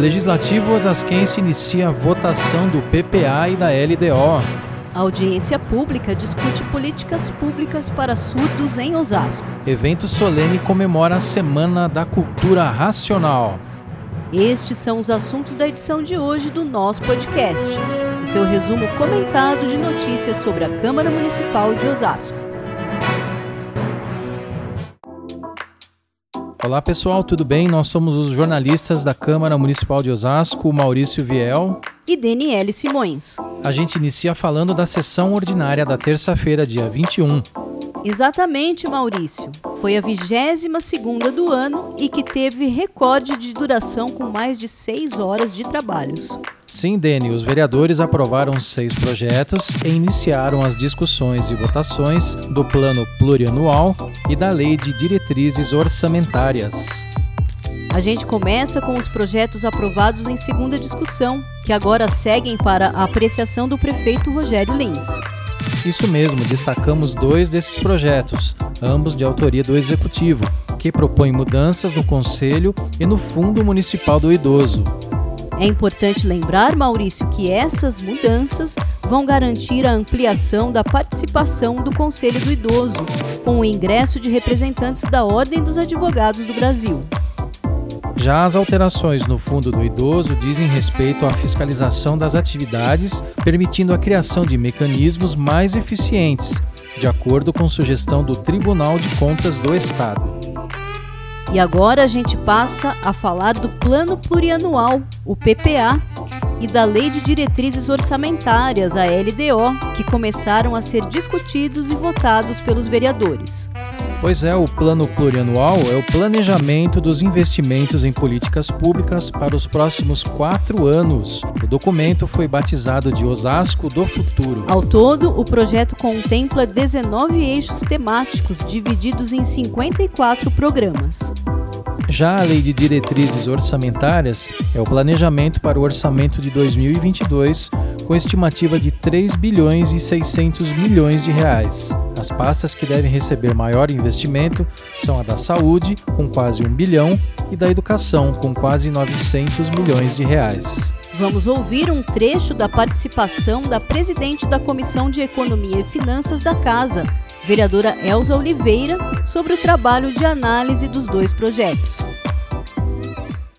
Legislativo Osasquense inicia a votação do PPA e da LDO. A audiência pública discute políticas públicas para surdos em Osasco. Evento solene comemora a Semana da Cultura Racional. Estes são os assuntos da edição de hoje do nosso podcast. O seu resumo comentado de notícias sobre a Câmara Municipal de Osasco. Olá pessoal, tudo bem? Nós somos os jornalistas da Câmara Municipal de Osasco, Maurício Viel e Daniele Simões. A gente inicia falando da sessão ordinária da terça-feira, dia 21. Exatamente, Maurício. Foi a 22 segunda do ano e que teve recorde de duração com mais de seis horas de trabalhos. Sim, Deni, os vereadores aprovaram seis projetos e iniciaram as discussões e votações do Plano Plurianual e da Lei de Diretrizes Orçamentárias. A gente começa com os projetos aprovados em segunda discussão, que agora seguem para a apreciação do prefeito Rogério Lins. Isso mesmo, destacamos dois desses projetos, ambos de autoria do Executivo, que propõem mudanças no Conselho e no Fundo Municipal do Idoso. É importante lembrar, Maurício, que essas mudanças vão garantir a ampliação da participação do Conselho do Idoso, com o ingresso de representantes da Ordem dos Advogados do Brasil. Já as alterações no Fundo do Idoso dizem respeito à fiscalização das atividades, permitindo a criação de mecanismos mais eficientes, de acordo com sugestão do Tribunal de Contas do Estado. E agora a gente passa a falar do Plano Plurianual, o PPA, e da Lei de Diretrizes Orçamentárias, a LDO, que começaram a ser discutidos e votados pelos vereadores. Pois é, o Plano Plurianual é o planejamento dos investimentos em políticas públicas para os próximos quatro anos. O documento foi batizado de Osasco do Futuro. Ao todo, o projeto contempla 19 eixos temáticos divididos em 54 programas. Já a Lei de Diretrizes Orçamentárias é o planejamento para o orçamento de 2022, com estimativa de 3 bilhões e 600 milhões de reais. As pastas que devem receber maior investimento são a da saúde, com quase 1 bilhão, e da educação, com quase 900 milhões de reais. Vamos ouvir um trecho da participação da presidente da Comissão de Economia e Finanças da Casa, vereadora Elza Oliveira, sobre o trabalho de análise dos dois projetos.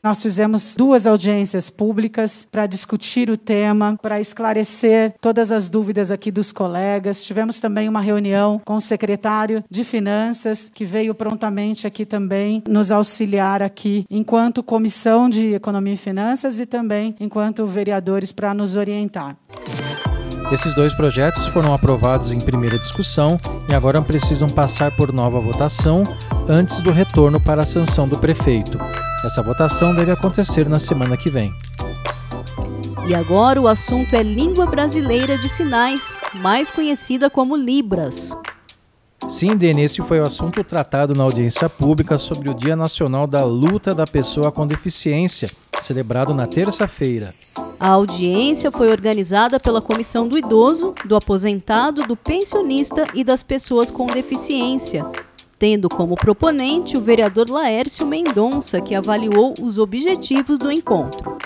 Nós fizemos duas audiências públicas para discutir o tema, para esclarecer todas as dúvidas aqui dos colegas. Tivemos também uma reunião com o secretário de Finanças, que veio prontamente aqui também nos auxiliar aqui, enquanto comissão de Economia e Finanças e também enquanto vereadores para nos orientar. Esses dois projetos foram aprovados em primeira discussão e agora precisam passar por nova votação antes do retorno para a sanção do prefeito. Essa votação deve acontecer na semana que vem. E agora o assunto é língua brasileira de sinais, mais conhecida como Libras. Sim, Denise, foi o assunto tratado na audiência pública sobre o Dia Nacional da Luta da Pessoa com Deficiência, celebrado na terça-feira. A audiência foi organizada pela Comissão do Idoso, do Aposentado, do Pensionista e das Pessoas com Deficiência, tendo como proponente o vereador Laércio Mendonça, que avaliou os objetivos do encontro.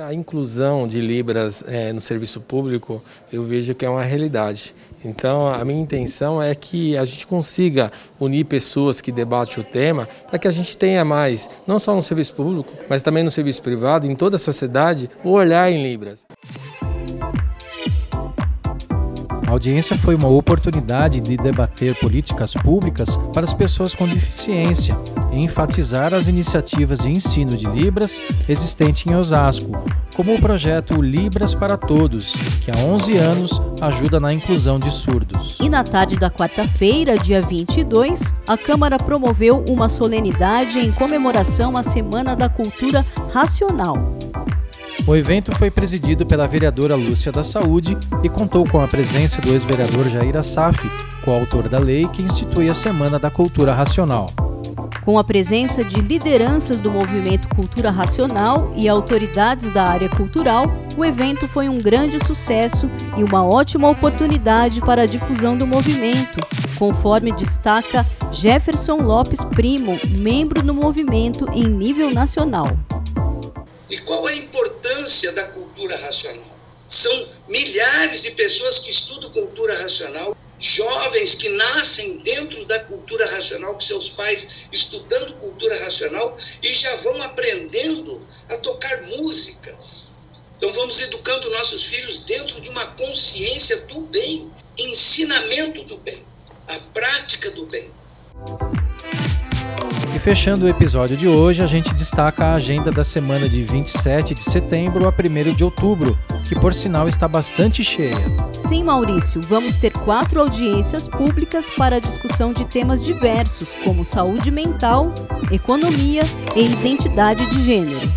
A inclusão de Libras é, no serviço público, eu vejo que é uma realidade. Então, a minha intenção é que a gente consiga unir pessoas que debatem o tema para que a gente tenha mais, não só no serviço público, mas também no serviço privado, em toda a sociedade, o olhar em Libras. A audiência foi uma oportunidade de debater políticas públicas para as pessoas com deficiência e enfatizar as iniciativas de ensino de Libras existente em Osasco, como o projeto Libras para Todos, que há 11 anos ajuda na inclusão de surdos. E na tarde da quarta-feira, dia 22, a Câmara promoveu uma solenidade em comemoração à Semana da Cultura Racional. O evento foi presidido pela vereadora Lúcia da Saúde e contou com a presença do ex-vereador Jair Assaf, coautor da lei que institui a Semana da Cultura Racional. Com a presença de lideranças do movimento Cultura Racional e autoridades da área cultural, o evento foi um grande sucesso e uma ótima oportunidade para a difusão do movimento, conforme destaca Jefferson Lopes Primo, membro do movimento em nível nacional. E qual da cultura racional? São milhares de pessoas que estudam cultura racional, jovens que nascem dentro da cultura racional, com seus pais estudando cultura racional e já vão aprendendo a tocar músicas. Então vamos educando nossos filhos dentro de uma consciência do bem, ensinamento do bem, a prática do bem. E fechando o episódio de hoje, a gente destaca a agenda da semana de 27 de setembro a 1 de outubro, que por sinal está bastante cheia. Sim, Maurício, vamos ter quatro audiências públicas para a discussão de temas diversos, como saúde mental, economia e identidade de gênero.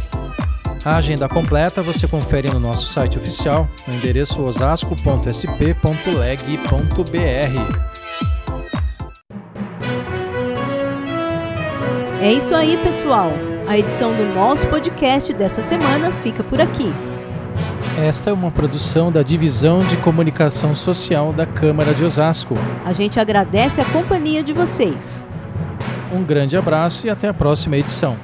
A agenda completa você confere no nosso site oficial, no endereço osasco.sp.leg.br. É isso aí, pessoal. A edição do nosso podcast dessa semana fica por aqui. Esta é uma produção da Divisão de Comunicação Social da Câmara de Osasco. A gente agradece a companhia de vocês. Um grande abraço e até a próxima edição.